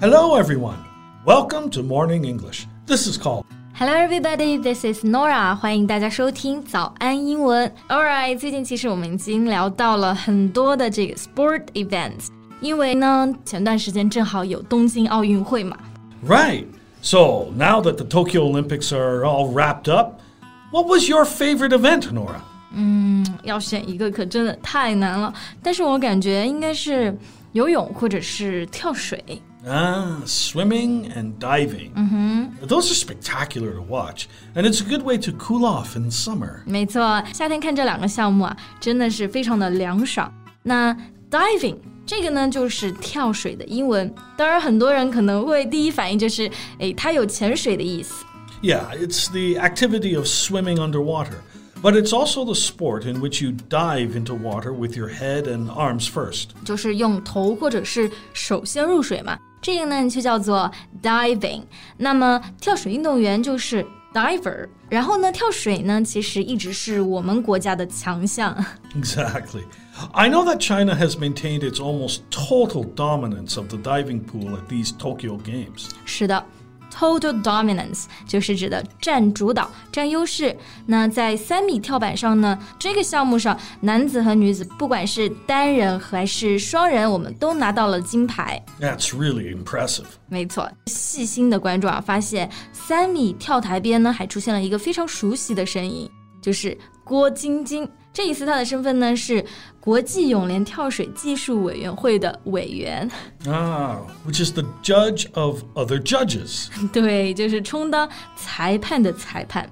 Hello, everyone. Welcome to Morning English. This is Colin. Hello, everybody. This is Norah. 欢迎大家收听早安英文。All right，最近其实我们已经聊到了很多的这个 sport events，因为呢，前段时间正好有东京奥运会嘛。Right. So now that the Tokyo Olympics are all wrapped up, what was your favorite event, Norah? 嗯，要选一个可真的太难了，但是我感觉应该是游泳或者是跳水。Ah, swimming and diving. Those are spectacular to watch, and it's a good way to cool off in summer. 没错，夏天看这两个项目啊，真的是非常的凉爽。那 diving 这个呢，就是跳水的英文。当然，很多人可能会第一反应就是，诶，它有潜水的意思。 Yeah, it's the activity of swimming underwater, but it's also the sport in which you dive into water with your head and arms first. 就是用头或者是手先入水嘛， 这个呢就叫做 diving。那么跳水运动员就是 diver，然后呢跳水呢其实一直是我们国家的强项。 Exactly. I know that China has maintained its almost total dominance of the diving pool at these Tokyo Games. 是的。 Total dominance 就是指的占主导、占优势。那在三米跳板上呢，这个项目上，男子和女子不管是单人还是双人，我们都拿到了金牌。That's really impressive. 没错，细心的观众啊，发现三米跳台边呢，还出现了一个非常熟悉的身影，就是郭晶晶。这一次她的身份呢是国际泳联跳水技术委员会的委员， Ah, which is the judge of other judges. 对，就是充当裁判的裁判。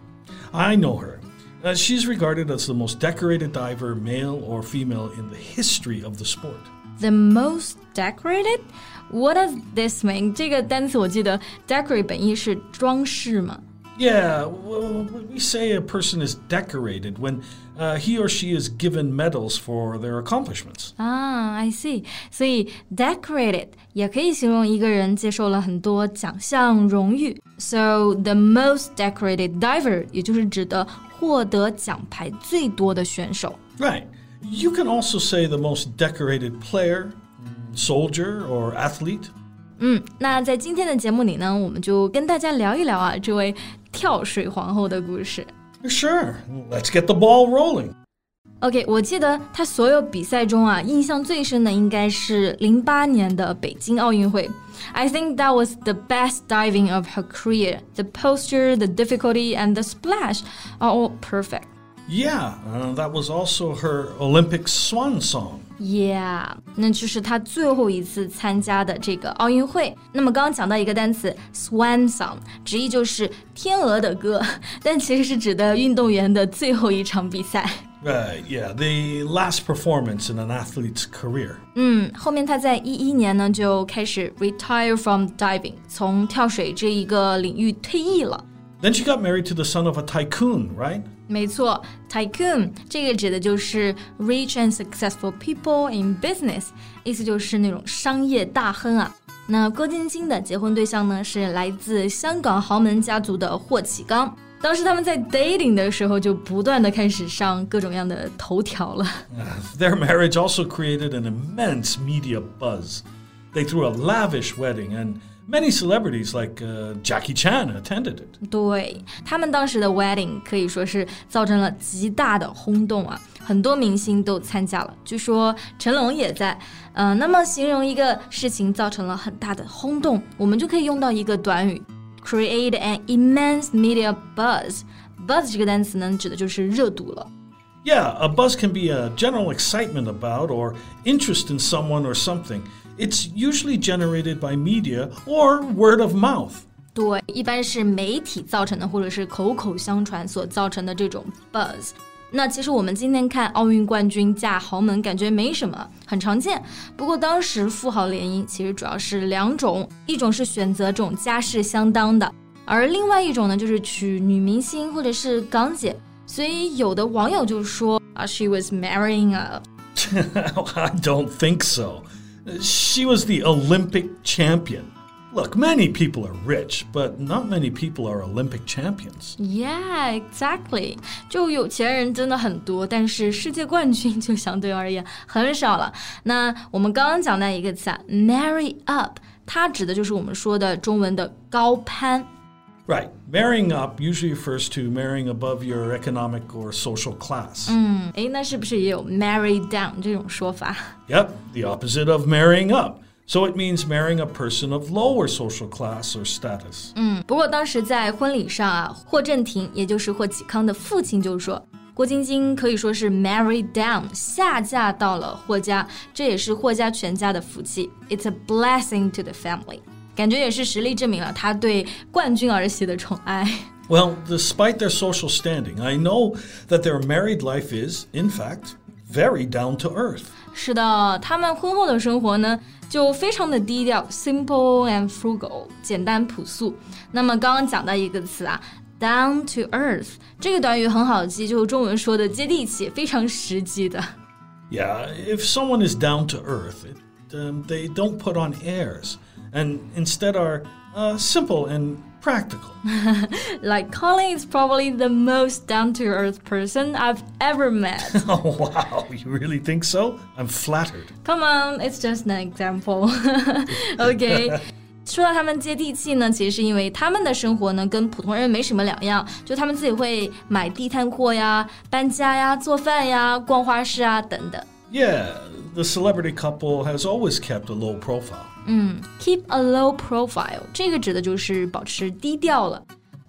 I know her. Uh, she's regarded as the most decorated diver, male or female, in the history of the sport. The most decorated? What does this mean? 这个单词我记得 decorate 本意是装饰嘛。 Yeah, well, we say a person is decorated when uh, he or she is given medals for their accomplishments. 啊，I see。所以 decorated 也可以形容一个人接受了很多奖项荣誉。So the most decorated diver，也就是指的获得奖牌最多的选手。 Right. You can also say the most decorated player, soldier, or athlete. 嗯，那在今天的节目里呢，我们就跟大家聊一聊啊，这位 跳水皇后的故事。 Sure, let's get the ball rolling. OK，我记得她所有比赛中啊，印象最深的应该是零八年的北京奥运会。I think that was the best diving of her career. The posture, the difficulty, and the splash are all perfect. Yeah, uh, that was also her Olympic swan song. Yeah，那就是他最后一次参加的这个奥运会。那么刚刚讲到一个单词 swan song，直译就是天鹅的歌，但其实是指的运动员的最后一场比赛。Right, yeah, the last performance in an athlete's career. 嗯，后面他在一一年呢就开始 retire from diving，从跳水这一个领域退役了。Then she got married to the son of a tycoon, right? 没错，tycoon 这个指的就是 rich and successful people in business，意思就是那种商业大亨啊。那郭晶晶的结婚对象呢是来自香港豪门家族的霍启刚。当时他们在 dating 的时候就不断的开始上各种各样的头条了。 Their marriage also created an immense media buzz. They threw a lavish wedding, and many celebrities like uh, Jackie Chan attended it. 对他们当时的 wedding 可以说是造成了极大的轰动啊，很多明星都参加了，据说成龙也在。呃，那么形容一个事情造成了很大的轰动，我们就可以用到一个短语，create an immense media buzz。buzz 这个单词呢，指的就是热度了。 Yeah, a buzz can be a general excitement about or interest in someone or something. It's usually generated by media or word of mouth. 对，一般是媒体造成的，或者是口口相传所造成的这种 buzz。那其实我们今天看奥运冠军嫁豪门，感觉没什么，很常见。不过当时富豪联姻其实主要是两种，一种是选择这种家世相当的，而另外一种呢就是娶女明星或者是港姐。所以有的网友就说啊，she was marrying a I don't think so. She was the Olympic champion. Look, many people are rich, but not many people are Olympic champions. Yeah, exactly. 就有钱人真的很多，但是世界冠军就相对而言很少了。那我们刚刚讲到一个词啊，marry up， 它指的就是我们说的中文的高攀。 Right. Marrying up usually refers to marrying above your economic or social class. Mm. marry down Yep, the opposite of marrying up. So it means marrying a person of lower social class or status. 嗯,不过当时在婚礼上啊,霍震霆也就是霍启刚的父亲就说,郭晶晶可以说是 married down，下嫁到了霍家，这也是霍家全家的福气。It's a blessing to the family. 感觉也是实力证明了他对冠军儿媳的宠爱。 Well, despite their social standing, I know that their married life is, in fact, very down to earth. 是的，他们婚后的生活呢，就非常的低调，simple and frugal，简单朴素。那么刚刚讲到一个词啊，down to earth，这个短语很好记，就是中文说的接地气，非常实际的。 Yeah, if someone is down to earth, it, um, they don't put on airs and instead are uh, simple and practical. Like Colin is probably the most down to earth person I've ever met. oh, wow, you really think so? I'm flattered. Come on, it's just an example. OK 。说到他们接地气呢，其实是因为他们的生活呢跟普通人没什么两样，就他们自己会买地摊货呀、搬家呀、做饭呀、逛花市啊等等。 Yeah, the celebrity couple has always kept a low profile. Keep a low profile，这个指的就是保持低调了。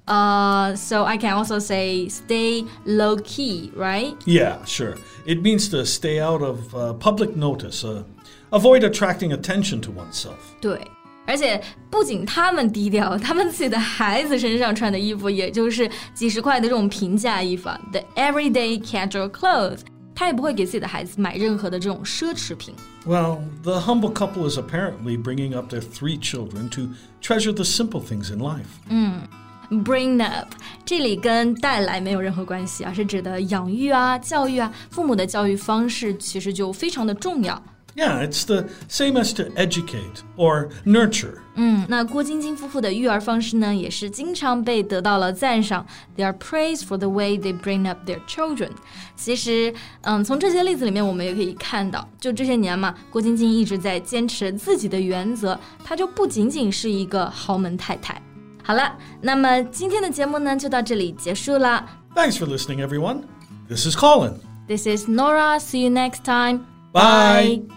呃、s o I can also say stay low key, right? Yeah, sure. It means to stay out of uh, public notice, uh, avoid attracting attention to oneself. 对，而且不仅他们低调，他们自己的孩子身上穿的衣服，也就是几十块的这种平价衣服啊，the everyday casual clothes， 他也不会给自己的孩子买任何的这种奢侈品。 Well, the humble couple is apparently bringing up their three children to treasure the simple things in life. Bring up，这里跟带来没有任何关系啊，是指的养育啊、教育啊，父母的教育方式其实就非常的重要。 Yeah, it's the same as to educate or nurture. 嗯，那郭晶晶夫妇的育儿方式呢，也是经常被得到了赞赏。They are praised for the way they bring up their children。其实，嗯，从这些例子里面，我们也可以看到，就这些年嘛，郭晶晶一直在坚持自己的原则，她就不仅仅是一个豪门太太。好了，那么今天的节目呢，就到这里结束了。Thanks for listening, everyone. This is Colin. This is Norah. See you next time. Bye. Bye.